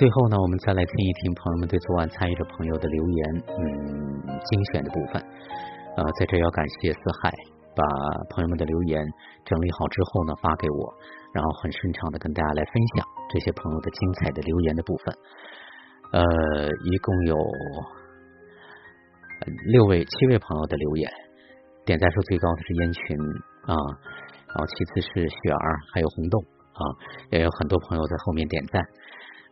最后呢，我们再来听一听朋友们对昨晚参与者朋友的留言，嗯，精选的部分。呃，在这要感谢四海把朋友们的留言整理好之后呢，发给我，然后很顺畅的跟大家来分享这些朋友的精彩的留言的部分。呃，一共有六位、七位朋友的留言，点赞数最高的是烟群啊，然后其次是雪儿，还有红豆啊，也有很多朋友在后面点赞。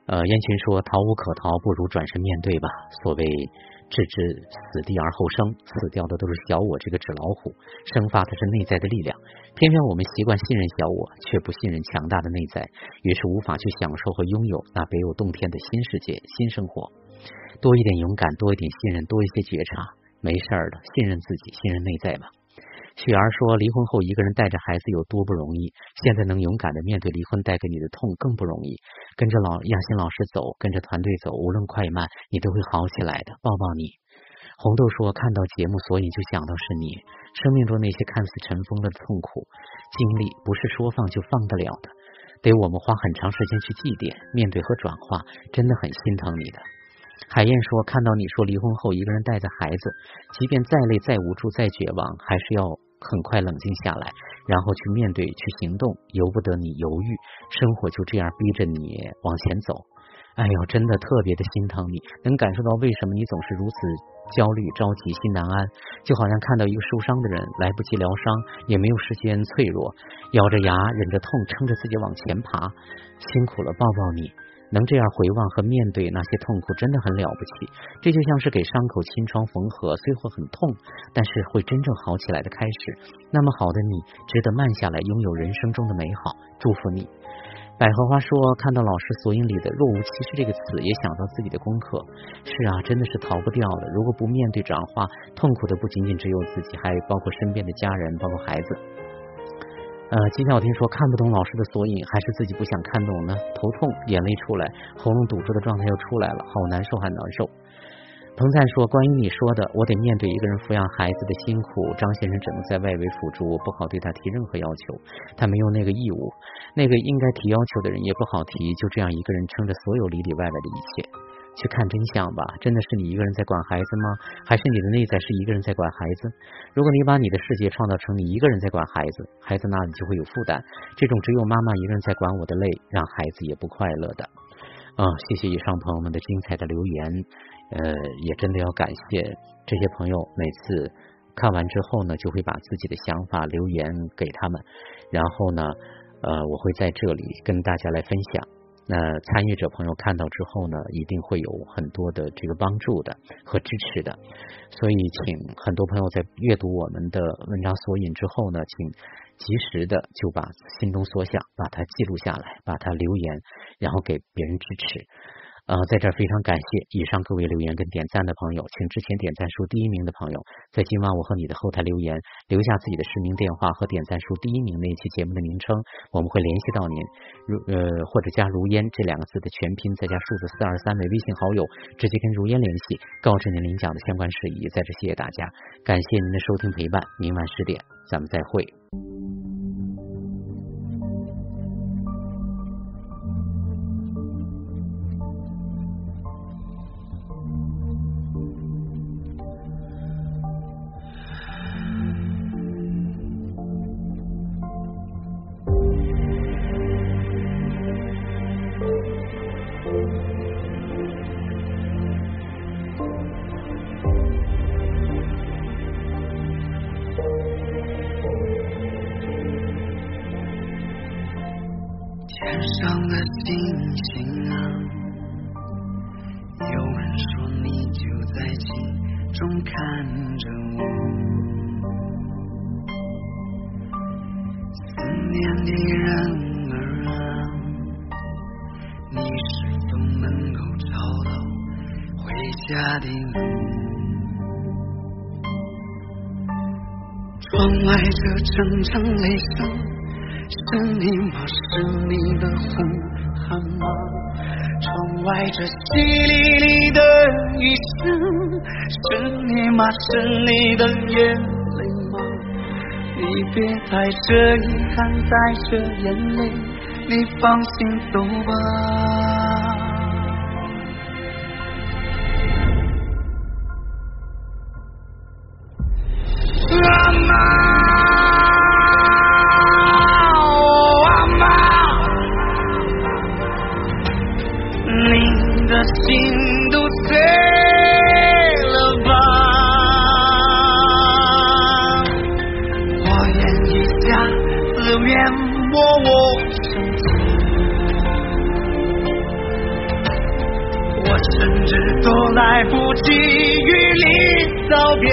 呃，燕群说：“逃无可逃，不如转身面对吧。所谓置之死地而后生，死掉的都是小我这个纸老虎，生发的是内在的力量。偏偏我们习惯信任小我，却不信任强大的内在，于是无法去享受和拥有那别有洞天的新世界、新生活。多一点勇敢，多一点信任，多一些觉察，没事儿的，信任自己，信任内在吧。”雪儿说：“离婚后一个人带着孩子有多不容易，现在能勇敢的面对离婚带给你的痛更不容易。跟着老亚欣老师走，跟着团队走，无论快慢，你都会好起来的。抱抱你。”红豆说：“看到节目，所以就想到是你。生命中那些看似尘封的痛苦经历，不是说放就放得了的，得我们花很长时间去祭奠、面对和转化。真的很心疼你的。”海燕说：“看到你说离婚后一个人带着孩子，即便再累、再无助、再绝望，还是要。”很快冷静下来，然后去面对、去行动，由不得你犹豫。生活就这样逼着你往前走。哎呦，真的特别的心疼你，能感受到为什么你总是如此焦虑、着急、心难安，就好像看到一个受伤的人，来不及疗伤，也没有时间脆弱，咬着牙忍着痛，撑着自己往前爬。辛苦了，抱抱你。能这样回望和面对那些痛苦，真的很了不起。这就像是给伤口清创缝合，虽会很痛，但是会真正好起来的开始。那么好的你，值得慢下来，拥有人生中的美好。祝福你。百合花说：“看到老师索引里的若无其事这个词，也想到自己的功课。是啊，真的是逃不掉的。如果不面对转化，痛苦的不仅仅只有自己，还包括身边的家人，包括孩子。”呃，今天我听说看不懂老师的索引，还是自己不想看懂呢？头痛，眼泪出来，喉咙堵住的状态又出来了，好难受，很难受。彭赞说：“关于你说的，我得面对一个人抚养孩子的辛苦。张先生只能在外围辅助，不好对他提任何要求，他没有那个义务。那个应该提要求的人也不好提，就这样一个人撑着所有里里外外的一切。”去看真相吧，真的是你一个人在管孩子吗？还是你的内在是一个人在管孩子？如果你把你的世界创造成你一个人在管孩子，孩子那里就会有负担。这种只有妈妈一个人在管我的累，让孩子也不快乐的。啊，谢谢以上朋友们的精彩的留言，呃，也真的要感谢这些朋友，每次看完之后呢，就会把自己的想法留言给他们，然后呢，呃，我会在这里跟大家来分享。那参与者朋友看到之后呢，一定会有很多的这个帮助的和支持的，所以请很多朋友在阅读我们的文章索引之后呢，请及时的就把心中所想把它记录下来，把它留言，然后给别人支持。呃，在这儿非常感谢以上各位留言跟点赞的朋友，请之前点赞数第一名的朋友，在今晚我和你的后台留言，留下自己的实名电话和点赞数第一名那期节目的名称，我们会联系到您，如呃或者加如烟这两个字的全拼，再加数字四二三为微信好友，直接跟如烟联系，告知您领奖的相关事宜。在这谢谢大家，感谢您的收听陪伴，明晚十点咱们再会。星星啊，有人说你就在心中看着我。思念的人儿啊，你是否能够找到回家的路？窗外这阵阵雷声，是你吗？是你的呼？怀着淅沥沥的雨声是你吗是你的眼泪吗你别带着遗憾带着眼泪你放心走吧。妈妈。心都碎了吧？我愿意下字面默我生气，我甚至都来不及与你道别。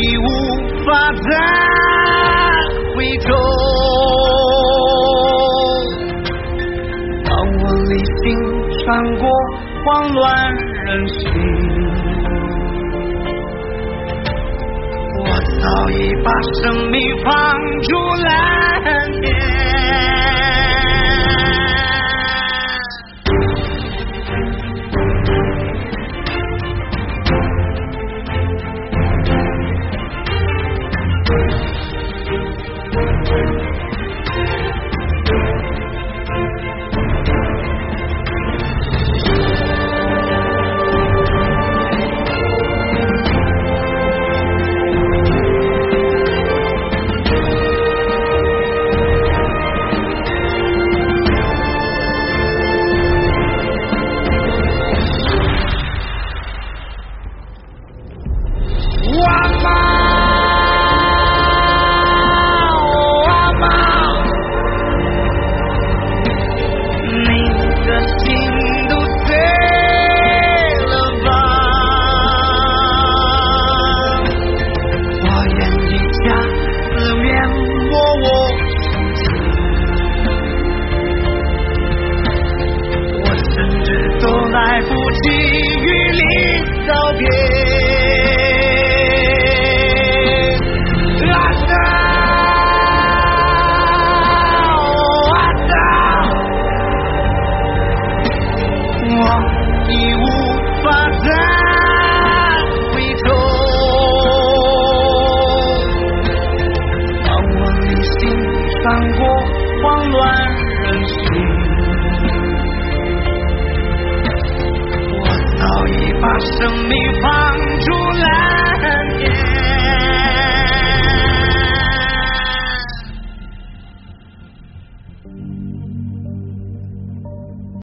已无法再回头，当我理性穿过慌乱人群，我早已把生命放出蓝天。see 把生命放出来。